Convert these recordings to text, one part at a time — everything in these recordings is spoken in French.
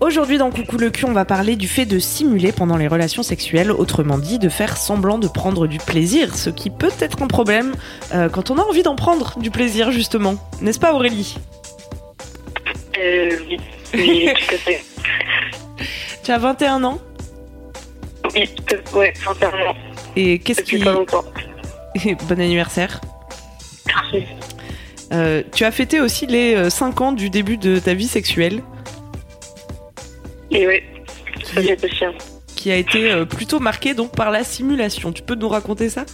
Aujourd'hui dans Coucou le cul, on va parler du fait de simuler pendant les relations sexuelles, autrement dit de faire semblant de prendre du plaisir, ce qui peut être un problème euh, quand on a envie d'en prendre du plaisir justement. N'est-ce pas Aurélie? Euh, oui, oui, tout à fait. Tu as 21 ans? Oui, ouais, sincèrement, et qu'est-ce qui... pas longtemps. bon anniversaire. Merci. Euh, tu as fêté aussi les 5 ans du début de ta vie sexuelle, Et oui, ça c'est possible. qui a été euh, plutôt marquée donc par la simulation. Tu peux nous raconter ça?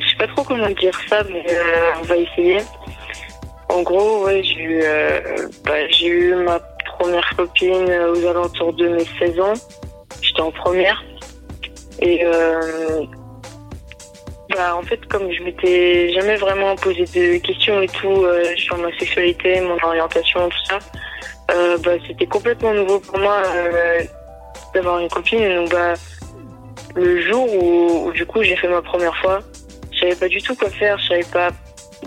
Je sais pas trop comment dire ça, mais euh, on va essayer. En gros, ouais, j'ai eu, euh, bah, j'ai eu ma première copine aux alentours de mes 16 ans. J'étais en première. Et euh, bah, en fait, comme je m'étais jamais vraiment posé de questions et tout euh, sur ma sexualité, mon orientation, tout ça, euh, bah, c'était complètement nouveau pour moi euh, d'avoir une copine. Donc, bah, le jour où, du coup j'ai fait ma première fois, je savais pas du tout quoi faire, je savais pas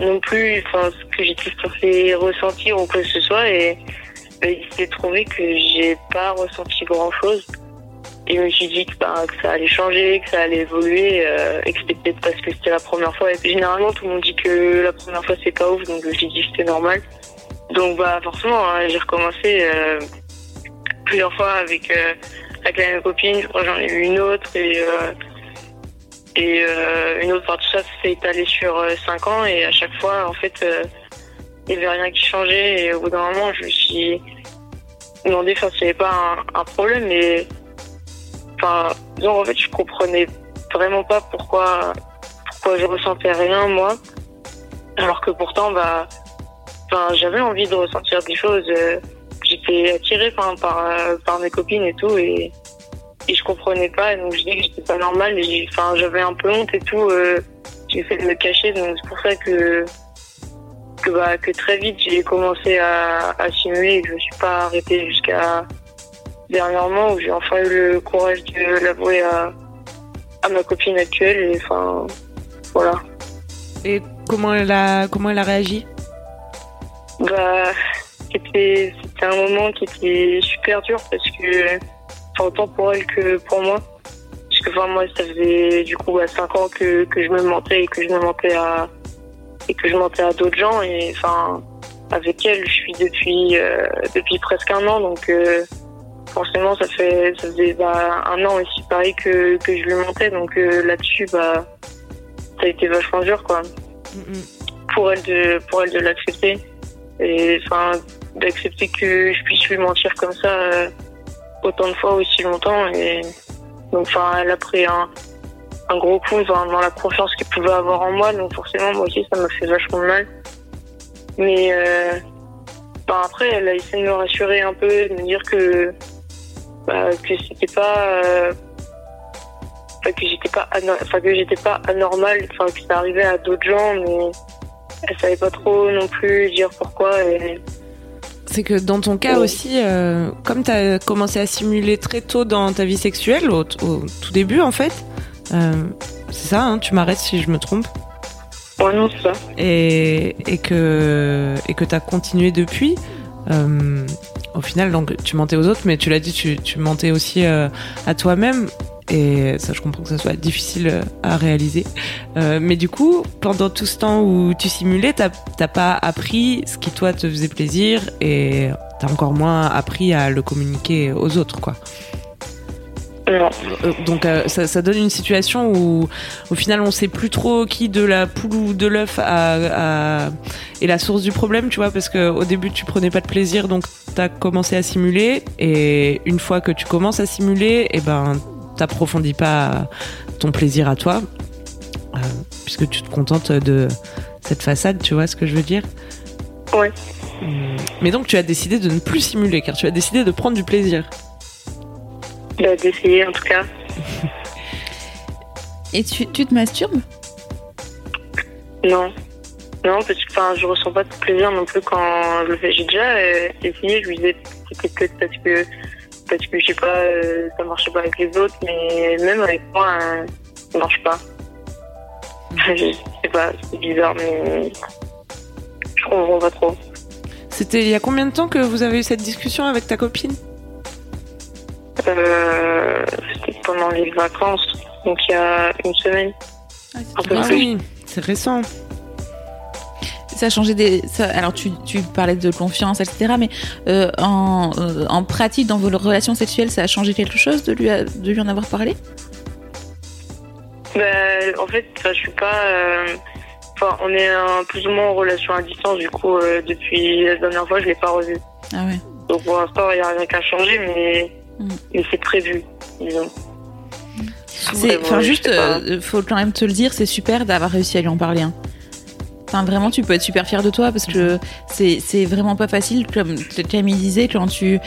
non plus ce que j'étais censée ressentir ou quoi que ce soit. Et ben, il s'est trouvé que j'ai pas ressenti grand chose et je me suis dit que, que ça allait changer, que ça allait évoluer euh, et que c'était peut-être parce que c'était la première fois. Et généralement tout le monde dit que la première fois c'est pas ouf. Donc j'ai dit que c'était normal donc bah forcément hein, j'ai recommencé euh, plusieurs fois avec euh, avec la même copine, j'en ai eu une autre et euh, et euh, une autre. Enfin, tout ça s'est étalé sur 5 ans et à chaque fois, en fait, euh, il n'y avait rien qui changeait et au bout d'un moment, je me suis demandé enfin, s'il pas un, problème mais enfin, disons, en fait, je comprenais vraiment pas pourquoi pourquoi je ressentais rien moi alors que pourtant bah enfin j'avais envie de ressentir des choses euh, j'étais attirée par, euh, par mes copines et tout et, et je comprenais pas donc je dis que j'étais pas j'ai- enfin j'avais un peu honte et tout euh, j'ai fait de me cacher donc c'est pour ça que que, bah, très vite j'ai commencé à, à simuler et que je me suis pas arrêtée jusqu'à dernièrement où j'ai enfin eu le courage de l'avouer à, à ma copine actuelle et enfin voilà. Et comment elle a, comment elle a réagi? Bah, c'était un moment qui était super dur parce que, enfin, autant pour elle que pour moi. Parce que, enfin, moi, ça faisait du coup à 5 ans que, que je me mentais et que je me mentais à, et que je mentais à d'autres gens. Et enfin, avec elle, je suis depuis, euh, depuis presque un an. Donc, euh, forcément, ça fait, ça faisait bah, un an aussi pareil que, que je lui mentais. Donc, euh, là-dessus, bah, ça a été vachement dur, quoi pour elle de pour elle de l'accepter et enfin d'accepter que je puisse lui mentir comme ça euh, autant de fois aussi longtemps et donc enfin elle a pris un un gros coup dans, dans la confiance qu'elle pouvait avoir en moi donc forcément moi aussi ça m'a fait vachement mal. Mais euh, après elle a essayé de me rassurer un peu de me dire que bah, que c'était pas euh, que j'étais pas enfin que j'étais pas anormal enfin que ça arrivait à d'autres gens mais elle savait pas trop non plus dire pourquoi et C'est que dans ton cas aussi, euh, comme tu as commencé à simuler très tôt dans ta vie sexuelle, au, au tout début en fait, euh, c'est ça, hein, tu m'arrêtes si je me trompe, ouais non c'est ça. Et, et que, et que tu as continué depuis, euh, au final, donc, tu mentais aux autres, mais tu l'as dit, tu, tu mentais aussi à toi-même. Et ça, je comprends que ça soit difficile euh, à réaliser. Euh, mais du coup, pendant tout ce temps où tu simulais, t'as pas appris ce qui toi te faisait plaisir et t'as encore moins appris à le communiquer aux autres, quoi. Non. Euh, Donc euh, ça, ça donne une situation où au final on sait plus trop qui de la poule ou de l'œuf est la source du problème, tu vois, parce que au début tu prenais pas de plaisir, donc t'as commencé à simuler, et une fois que tu commences à simuler, et ben t'approfondis pas ton plaisir à toi, euh, puisque tu te contentes de cette façade, tu vois ce que je veux dire Ouais. Hum, Mais donc tu as décidé de ne plus simuler, car tu as décidé de prendre du plaisir. Bah, d'essayer en tout cas. Et tu, tu te masturbes? Non. Non, parce que enfin, je ressens pas de plaisir non plus quand je le fais. J'ai déjà euh, essayé, je lui disais que c'était peut-être parce que, parce que je sais pas, euh, ça marchait pas avec les autres, mais même avec moi, euh, ça marche pas. je sais pas, c'est bizarre, mais je comprends pas trop. C'était il y a combien de temps que vous avez eu cette discussion avec ta copine? Euh, c'était pendant les vacances, donc il y a une semaine. Un peu Ah plus. oui, c'est récent. Ça a changé des. ça- alors, tu, tu parlais de confiance, etc. Mais euh, en, euh, en pratique, dans vos relations sexuelles, ça a changé quelque chose de lui, a- de lui en avoir parlé? Bah, en fait, je suis pas. euh, Enfin, on est un- plus ou moins en relation à distance, du coup, depuis la dernière fois, je l'ai pas revu. Ah ouais. Donc pour l'instant, il n'y a rien qu'à changer, mais, Mm. mais c'est prévu, disons. C'est, enfin, juste, euh, faut quand même te le dire, c'est super d'avoir réussi à lui en parler. hein. Enfin, vraiment, tu peux être super fier de toi parce que c'est, vraiment pas facile, comme Camille disait, quand tu,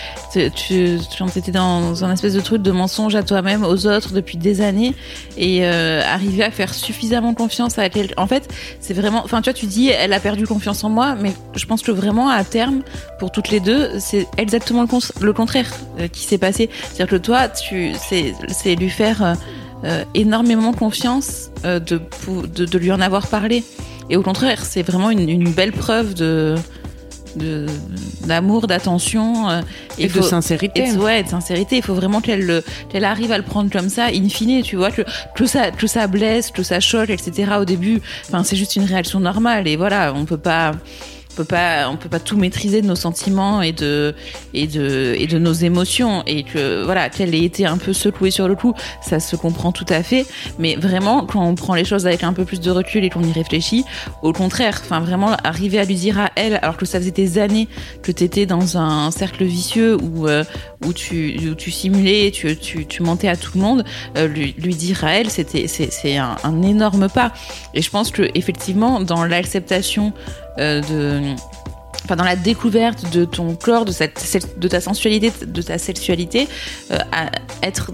tu, quand t'étais dans un espèce de truc de mensonge à toi-même, aux autres depuis des années, et euh, arriver à faire suffisamment confiance à quelqu'un. En fait, c'est vraiment, enfin, tu vois, tu dis, elle a perdu confiance en moi, mais je pense que vraiment, à terme, pour toutes les deux, c'est exactement le, con- le contraire euh, qui s'est passé. C'est-à-dire que toi, tu, c'est, lui faire euh, euh, énormément confiance euh, de, de, de lui en avoir parlé. Et au contraire, c'est vraiment une, une belle preuve de d'amour, d'attention euh, Et de faut- sincérité. et ouais, de sincérité. Il faut vraiment qu'elle le- qu'elle arrive à le prendre comme ça, in fine, tu vois, que, que ça que ça blesse, que ça choque, etc. Au début, enfin, c'est juste une réaction normale. Et voilà, on peut pas peut pas on peut pas tout maîtriser de nos sentiments et de et de et de nos émotions. Et que voilà qu'elle ait été un peu secouée sur le coup ça se comprend tout à fait. Mais vraiment quand on prend les choses avec un peu plus de recul et qu'on y réfléchit au contraire enfin vraiment arriver à lui dire à elle alors que ça faisait des années que t'étais dans un cercle vicieux où euh, où tu où tu simulais tu, tu tu mentais à tout le monde euh, lui lui dire à elle c'était c'est c'est un, un énorme pas. Et je pense que effectivement dans l'acceptation enfin dans la découverte de ton corps de ta sensualité de ta sexualité euh, être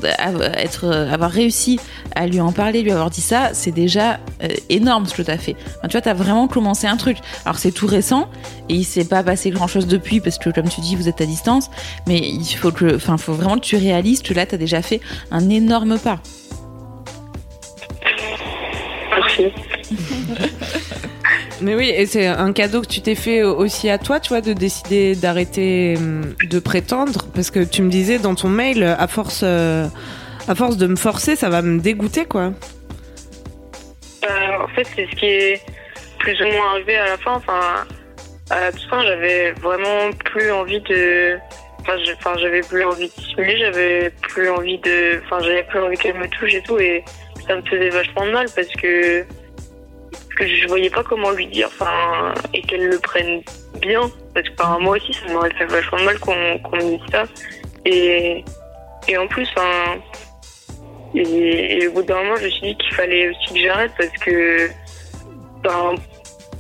euh, avoir réussi à lui en parler lui avoir dit ça c'est déjà euh, énorme ce que tu as fait tu vois tu as vraiment commencé un truc. Alors c'est tout récent et il s'est pas passé grand chose depuis parce que comme tu dis vous êtes à distance. Mais il faut que enfin faut vraiment que tu réalises que là tu as déjà fait un énorme pas. Merci. Mais oui, et c'est un cadeau que tu t'es fait aussi à toi, tu vois, de décider d'arrêter hum, de prétendre, parce que tu me disais dans ton mail, à force, euh, à force de me forcer, ça va me dégoûter, quoi. Euh, en fait, c'est ce qui est plus ou moins arrivé à la fin. Enfin, à la fin, j'avais vraiment plus envie de. Enfin, j'avais plus envie de simuler, j'avais plus envie de. Enfin, j'avais plus envie qu'elle me touche et tout, et ça me faisait vachement de mal parce que, que je voyais pas comment lui dire, enfin, et qu'elle le prenne bien. Parce que, enfin, moi aussi, ça m'aurait fait vachement mal qu'on qu'on me dise ça. Et, et en plus, enfin. Et, et au bout d'un moment, je me suis dit qu'il fallait aussi que j'arrête parce que ben,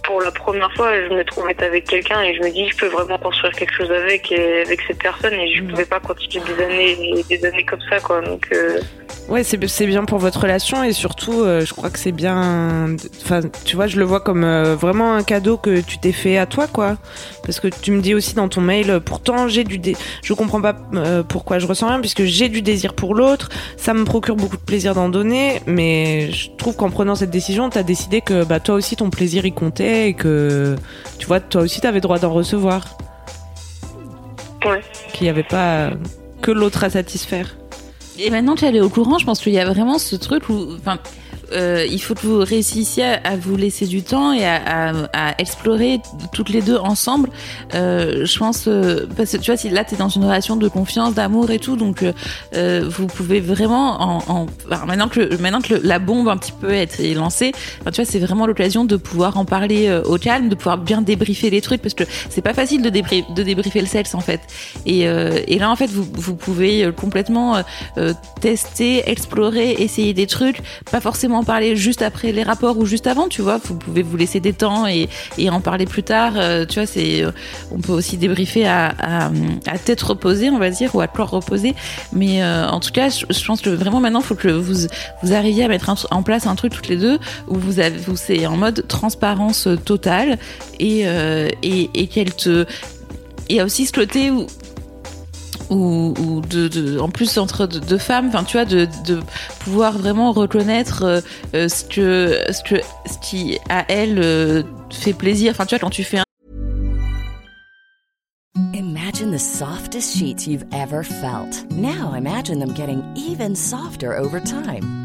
pour la première fois, je me trouvais avec quelqu'un et je me dis je peux vraiment construire quelque chose avec et avec cette personne et je Mhm. pouvais pas continuer des années et des années comme ça quoi. Donc euh, Ouais, c'est c'est bien pour votre relation et surtout, euh, je crois que c'est bien. Enfin, tu vois, je le vois comme euh, vraiment un cadeau que tu t'es fait à toi, quoi. Parce que tu me dis aussi dans ton mail, pourtant j'ai du, dé... je comprends pas euh, pourquoi je ressens rien, puisque j'ai du désir pour l'autre, ça me procure beaucoup de plaisir d'en donner, mais je trouve qu'en prenant cette décision, t'as décidé que bah toi aussi ton plaisir y comptait et que tu vois, toi aussi t'avais droit d'en recevoir, ouais. qu'il y avait pas que l'autre à satisfaire. Et maintenant qu'elle est au courant, je pense qu'il y a vraiment ce truc où, enfin, euh, il faut que vous réussissiez à, vous laisser du temps et à, à, à explorer toutes les deux ensemble. Euh, je pense euh, parce que tu vois, si là t'es dans une relation de confiance, d'amour et tout, donc euh, euh, vous pouvez vraiment en, en maintenant que maintenant que la bombe un petit peu est, lancée, enfin, tu vois, c'est vraiment l'occasion de pouvoir en parler euh, au calme, de pouvoir bien débriefer les trucs parce que c'est pas facile de, débrie- de débriefer le sexe en fait. Et, et là en fait vous, vous pouvez complètement tester, explorer, essayer des trucs, pas forcément parler juste après les rapports ou juste avant, tu vois. Vous pouvez vous laisser des temps et, en parler plus tard. euh, tu vois, c'est euh, on peut aussi débriefer à, à, à tête reposée, on va dire, ou à corps reposé. Mais euh, en tout cas, je, pense que vraiment maintenant, il faut que vous vous arriviez à mettre en place un truc toutes les deux où vous avez, vous c'est en mode transparence totale et et, et qu'elle te il y a aussi ce côté où ou, ou de, de- en plus entre deux deux femmes enfin tu vois de, de pouvoir vraiment reconnaître euh, euh, ce que ce que ce qui à elle euh, fait plaisir enfin tu vois quand tu fais un Imagine the softest sheets you've ever felt. Now imagine them getting even softer over time.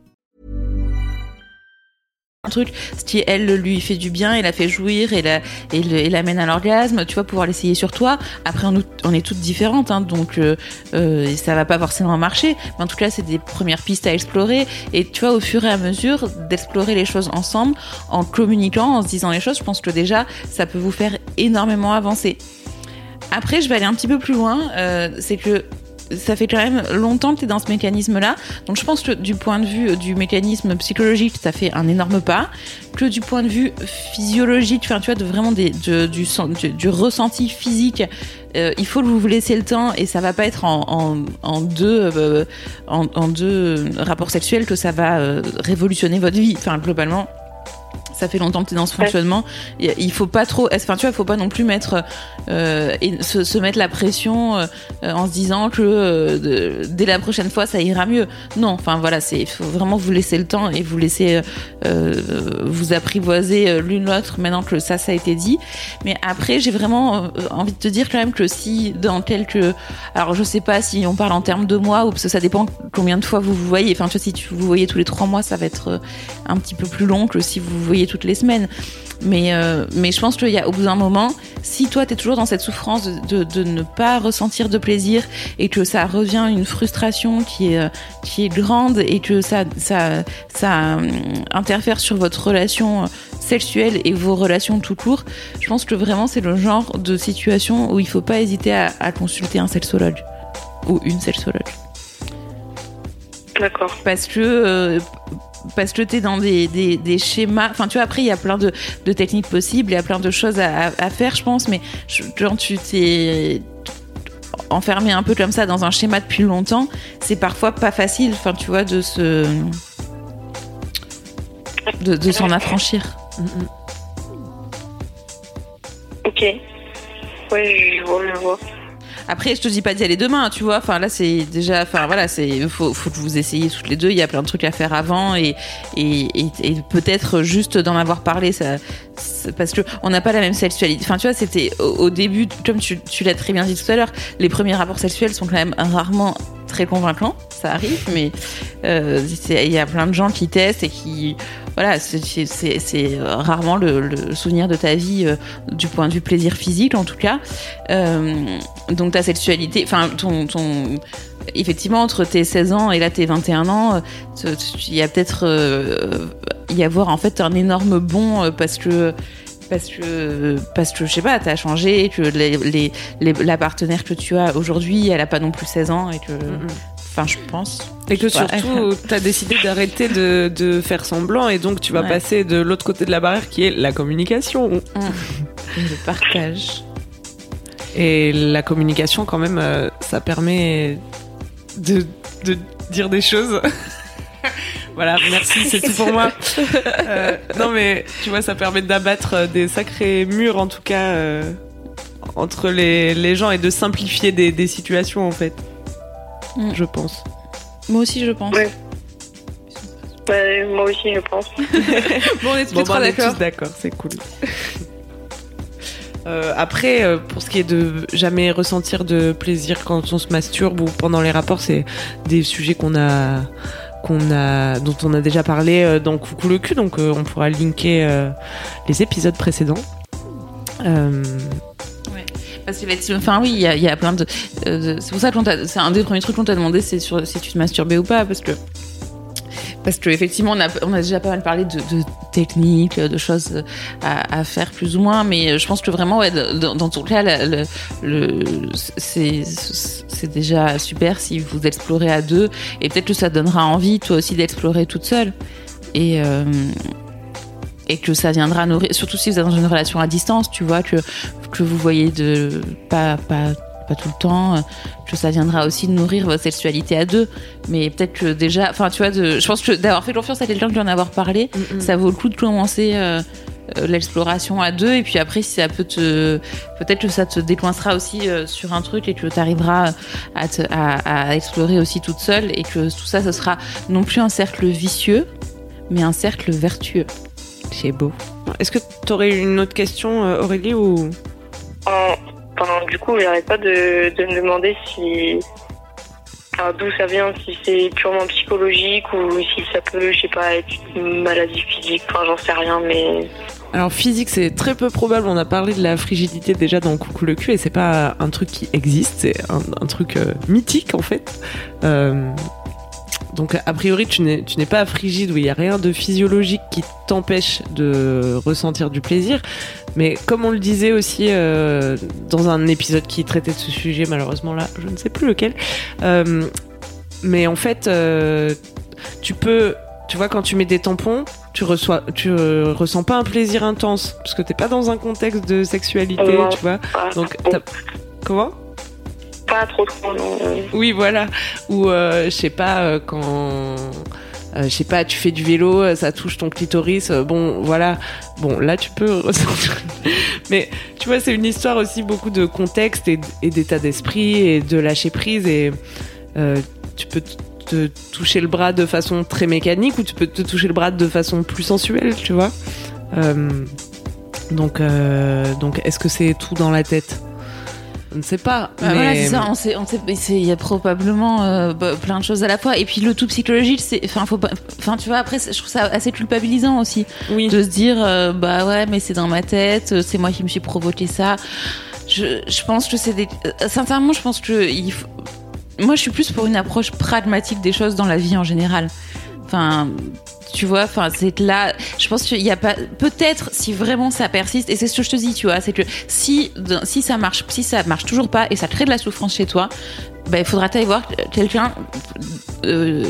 Truc ce qui elle lui fait du bien et la fait jouir et la et l'amène à l'orgasme tu vas pouvoir l'essayer sur toi. Après on, on est toutes différentes hein, donc euh, euh, ça va pas forcément marcher. Mais en tout cas c'est des premières pistes à explorer. Et tu vois au fur et à mesure d'explorer les choses ensemble en communiquant en se disant les choses je pense que déjà ça peut vous faire énormément avancer. Après, je vais aller un petit peu plus loin. euh, c'est que ça fait quand même longtemps que tu es dans ce mécanisme-là. Donc, je pense que du point de vue du mécanisme psychologique, ça fait un énorme pas. Que du point de vue physiologique, enfin, tu vois, de vraiment du, sen- du, du ressenti physique, euh, il faut que vous vous laissiez le temps et ça va pas être en, deux, euh, en, deux rapports sexuels que ça va euh, révolutionner votre vie. Enfin, globalement. Ça fait longtemps que tu es dans ce fonctionnement. Il faut pas trop, enfin tu vois, il faut pas non plus mettre euh, et se, se mettre la pression euh, en se disant que euh, de- dès la prochaine fois ça ira mieux. Non, enfin voilà, c'est il faut vraiment vous laisser le temps et vous laisser vous apprivoiser l'une l'autre maintenant que ça ça a été dit. Mais après, j'ai vraiment envie de te dire quand même que si dans quelques, alors je sais pas si on parle en termes de mois ou parce que ça dépend combien de fois vous vous voyez. Enfin tu vois, si tu vous voyez tous les trois mois, ça va être un petit peu plus long que si vous vous voyez toutes les semaines. Mais, euh, mais je pense qu'il y a au bout d'un moment, si toi tu es toujours dans cette souffrance de, de, de ne pas ressentir de plaisir et que ça revient une frustration qui est, euh, qui est grande et que ça, ça, ça euh, interfère sur votre relation sexuelle et vos relations tout court, je pense que vraiment c'est le genre de situation où il faut pas hésiter à, à consulter un sexologue ou une sexologue D'accord. parce que euh, parce que t'es dans des, schémas enfin tu vois après il y a plein de, techniques possibles il y a plein de choses à, faire je pense mais je- quand tu t'es enfermé un peu comme ça dans un schéma depuis longtemps c'est parfois pas facile enfin tu vois de se de, s'en affranchir Ok. Ouais, je vois, je vois. Après, je te dis pas d'y aller demain, tu vois. Enfin, là, c'est déjà, enfin, voilà, c'est, faut, faut que vous essayiez toutes les deux. Il y a plein de trucs à faire avant et, et, peut-être juste d'en avoir parlé, ça, parce que on n'a pas la même sexualité. Enfin, tu vois, c'était au, au début, comme tu, tu l'as très bien dit tout à l'heure, les premiers rapports sexuels sont quand même rarement très convaincants. Ça arrive, mais euh, il y a plein de gens qui testent et qui, voilà, c'est- rarement le, souvenir de ta vie euh, du point de vue plaisir physique, en tout cas. Euh, donc ta sexualité, enfin ton, effectivement entre tes 16 ans et là tes 21 ans, il y a peut-être euh, y avoir en fait un énorme bond parce que parce que parce que je sais pas, t'as changé, que les, les, les- la partenaire que tu as aujourd'hui, elle a pas non plus 16 ans et que, enfin je pense. Et que surtout, tu as décidé d'arrêter de, de faire semblant et donc tu vas Ouais. passer de l'autre côté de la barrière qui est la communication. Je partage. Et la communication, quand même, euh, ça permet de, de dire des choses. Voilà, merci, c'est tout pour moi. Euh, non, mais tu vois, ça permet d'abattre euh, des sacrés murs, en tout cas, euh, entre les, les gens et de simplifier des, des situations, en fait. Mm. Je pense. Moi aussi, je pense. Ouais. Ouais, moi aussi, je pense. Bon, on est tous Bon, bah, on est d'accord. tous d'accord, c'est cool. Euh, après, euh, pour ce qui est de jamais ressentir de plaisir quand on se masturbe ou pendant les rapports, c'est des sujets qu'on a, dont on a déjà parlé euh, dans Coucou le cul, donc euh, on pourra linker euh, les épisodes précédents. Enfin oui, il y, a- plein de. c'est pour ça que c'est un des premiers trucs qu'on t'a demandé, c'est sur si tu te masturbais ou pas, parce que. Parce que effectivement, on a, on a déjà pas mal parlé de, techniques, de choses à, faire plus ou moins, mais je pense que vraiment, dans, ton cas, c'est déjà super si vous explorez à deux, et peut-être que ça donnera envie, toi aussi, d'explorer toute seule. Et, euh, et que ça viendra nourrir, surtout si vous êtes dans une relation à distance, tu vois, que, que vous voyez de pas, pas, pas tout le temps, euh, que ça viendra aussi de nourrir votre sexualité à deux. Mais peut-être que déjà, enfin, tu vois, de, je pense que d'avoir fait confiance à quelqu'un qui en avoir parlé, ça vaut le coup de commencer euh, euh, l'exploration à deux. Et puis après, si ça peut te, peut-être que ça te décoincera aussi euh, sur un truc et que tu arriveras à, te- à, à explorer aussi toute seule et que tout ça, ce sera non plus un cercle vicieux, mais un cercle vertueux. c'est beau. Est-ce que tu aurais une autre question, Aurélie, ou? Du coup, j'arrête pas de, de me demander si. D'où ça vient, si c'est purement psychologique ou si ça peut, je sais pas, être une maladie physique. J'en sais rien, mais. Alors physique, c'est très peu probable. On a parlé de la frigidité déjà dans Coucou le cul et c'est pas un truc qui existe, c'est un, truc euh, mythique en fait. Euh, donc a priori, tu n'es tu n'es pas frigide, où il y a rien de physiologique qui t'empêche de ressentir du plaisir. Mais comme on le disait aussi euh, dans un épisode qui traitait de ce sujet, malheureusement là, je ne sais plus lequel. euh, mais en fait, euh, tu peux, tu vois, quand tu mets des tampons, tu reçois, tu ressens pas un plaisir intense parce que t'es pas dans un contexte de sexualité, tu vois. Donc, comment? Pas trop trop, non. Oui, voilà. Ou je sais pas quand. Euh, je sais pas, tu fais du vélo, euh, ça touche ton clitoris, euh, bon, voilà. Bon, là, tu peux ressentir. Mais tu vois, c'est une histoire aussi beaucoup de contexte et, d'état d'esprit et de lâcher prise. Et tu peux te toucher le bras de façon très mécanique ou tu peux te toucher le bras de façon plus sensuelle, tu vois. Donc, donc est-ce que c'est tout dans la tête? Je ne sais pas. Bah mais... Voilà, c'est ça. On sait, on sait, il y a probablement euh, bah, plein de choses à la fois. Et puis le tout psychologique, c'est, enfin, faut pas, enfin, tu vois, après, je trouve ça assez culpabilisant aussi Oui. de se dire, euh, bah ouais, mais c'est dans ma tête, euh, c'est moi qui me suis provoqué ça. Je, je pense que c'est des, euh, sincèrement, je pense que il faut- moi, je suis plus pour une approche pragmatique des choses dans la vie en général. Enfin, tu vois, enfin, c'est là, je pense qu'il y a pas, peut-être si vraiment ça persiste, et c'est ce que je te dis, tu vois, c'est que si, si ça marche, si ça marche toujours pas et ça crée de la souffrance chez toi, ben, il faudra aller voir quelqu'un euh,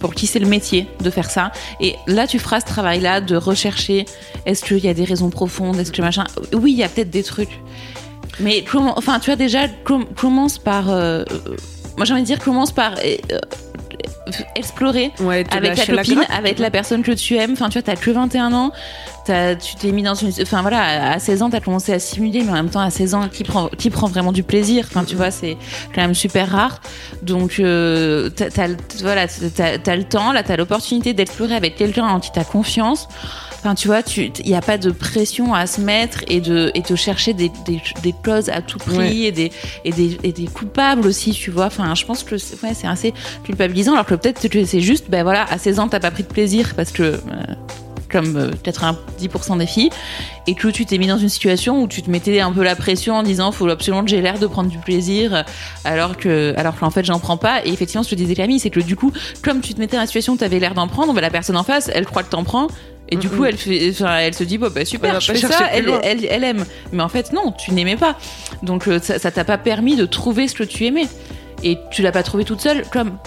pour qui c'est le métier de faire ça. Et là, tu feras ce travail-là de rechercher est-ce qu'il y a des raisons profondes, est-ce que machin. Oui, il y a peut-être des trucs. Mais comment, enfin, tu vois, déjà, com- commence par. euh, moi, j'ai envie de dire, commence par. euh, explorer Ouais, avec ta la copine, grappe. avec la personne que tu aimes. Enfin, tu vois, t'as que 21 ans. T'as- tu t'es mis dans une. Enfin, voilà, à 16 ans, t'as commencé à simuler, mais en même temps, à 16 ans, qui prend, qui prend vraiment du plaisir Enfin, tu vois, c'est quand même super rare. Donc, euh, t'as, voilà, t'as, t'as le temps, là, t'as l'opportunité d'explorer avec quelqu'un en qui t'as confiance. Enfin, tu vois, il n'y a pas de pression à se mettre et de, et de chercher des, des, des clauses à tout prix Ouais. et, des, et, des, et des coupables aussi, tu vois. Enfin, je pense que c'est, ouais, c'est assez culpabilisant, alors que peut-être c'est juste, ben voilà, à 16 ans, t'as pas pris de plaisir parce que, euh, comme euh, 90% des filles, et que tu t'es mis dans une situation où tu te mettais un peu la pression en disant, faut absolument que j'ai l'air de prendre du plaisir, alors que, alors qu'en fait, j'en prends pas. Et effectivement, ce que disais Camille, c'est que du coup, comme tu te mettais dans la situation où t'avais l'air d'en prendre, ben, la personne en face, elle croit que t'en prends. Et du coup, elle fait, enfin, elle se dit, bon, bah, Elle super, je fais ça, elle, elle, elle aime. Mais en fait, non, tu n'aimais pas. Donc, euh, ça t'a pas permis de trouver ce que tu aimais. Et tu l'as pas trouvé toute seule, comme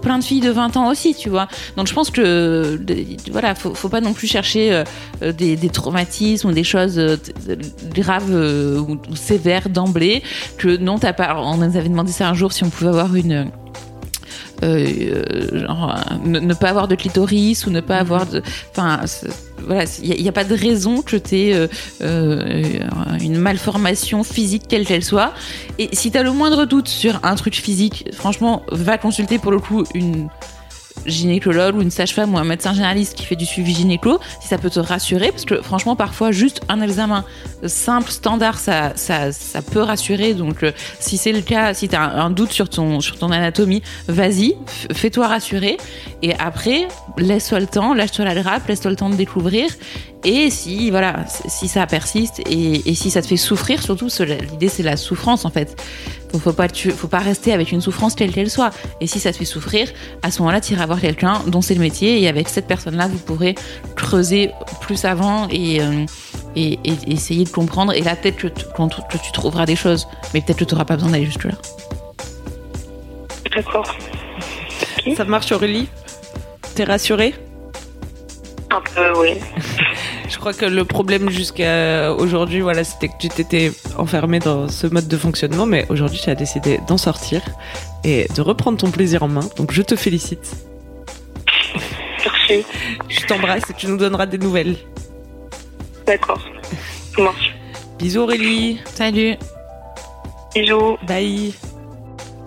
plein de filles de 20 ans aussi, tu vois. Donc je pense que, voilà, faut, faut pas non plus chercher euh, euh, des, traumatismes ou des choses euh, graves ou, ou sévères d'emblée. Que non, t'as pas. On nous avait demandé ça un jour si on pouvait avoir une genre, ne, ne pas avoir de clitoris ou ne pas avoir de. Enfin, voilà, il n'y a, pas de raison que tu aies une malformation physique quelle qu'elle soit. Et si tu as le moindre doute sur un truc physique, franchement, va consulter pour le coup une gynécologue ou une sage-femme ou un médecin généraliste qui fait du suivi gynéco, si ça peut te rassurer, parce que franchement, parfois, juste un examen simple, standard, ça, ça, peut rassurer. Donc, euh, si c'est le cas, si tu un, doute sur ton, sur ton anatomie, vas-y, fais-toi rassurer. Et après, laisse-toi le temps, lâche-toi la grappe, laisse-toi le temps de découvrir. Et si, voilà, si ça persiste et, et si ça te fait souffrir, surtout, l'idée, c'est la souffrance, en fait. Faut, faut pas, tu, faut pas rester avec une souffrance quelle qu'elle soit. Et si ça te fait souffrir, à ce moment-là, tu iras voir quelqu'un dont c'est le métier. Et avec cette personne-là, vous pourrez creuser plus avant et, euh, et, et- et essayer de comprendre. Et là, peut-être que, tu trouveras des choses. Mais peut-être que tu n'auras pas besoin d'aller jusque-là. D'accord. Ça marche Aurélie? T'es rassurée? Un peu, oui. Je crois que le problème jusqu'à aujourd'hui, voilà, c'était que tu t'étais enfermé dans ce mode de fonctionnement, mais aujourd'hui, tu as décidé d'en sortir et de reprendre ton plaisir en main. Donc, je te félicite. Merci. Je t'embrasse et tu nous donneras des nouvelles. D'accord. Ça marche. Bisous Aurélie. Salut Bisous. Bye.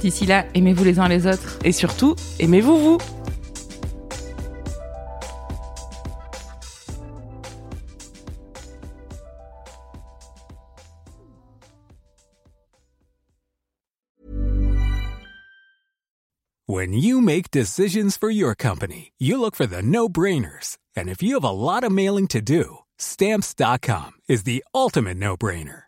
D'ici là, aimez-vous les uns les autres. Et surtout, aimez-vous vous When you make decisions for your company, you look for the no brainers. And if you have a lot of mailing to do, stamps.com is the ultimate no brainer.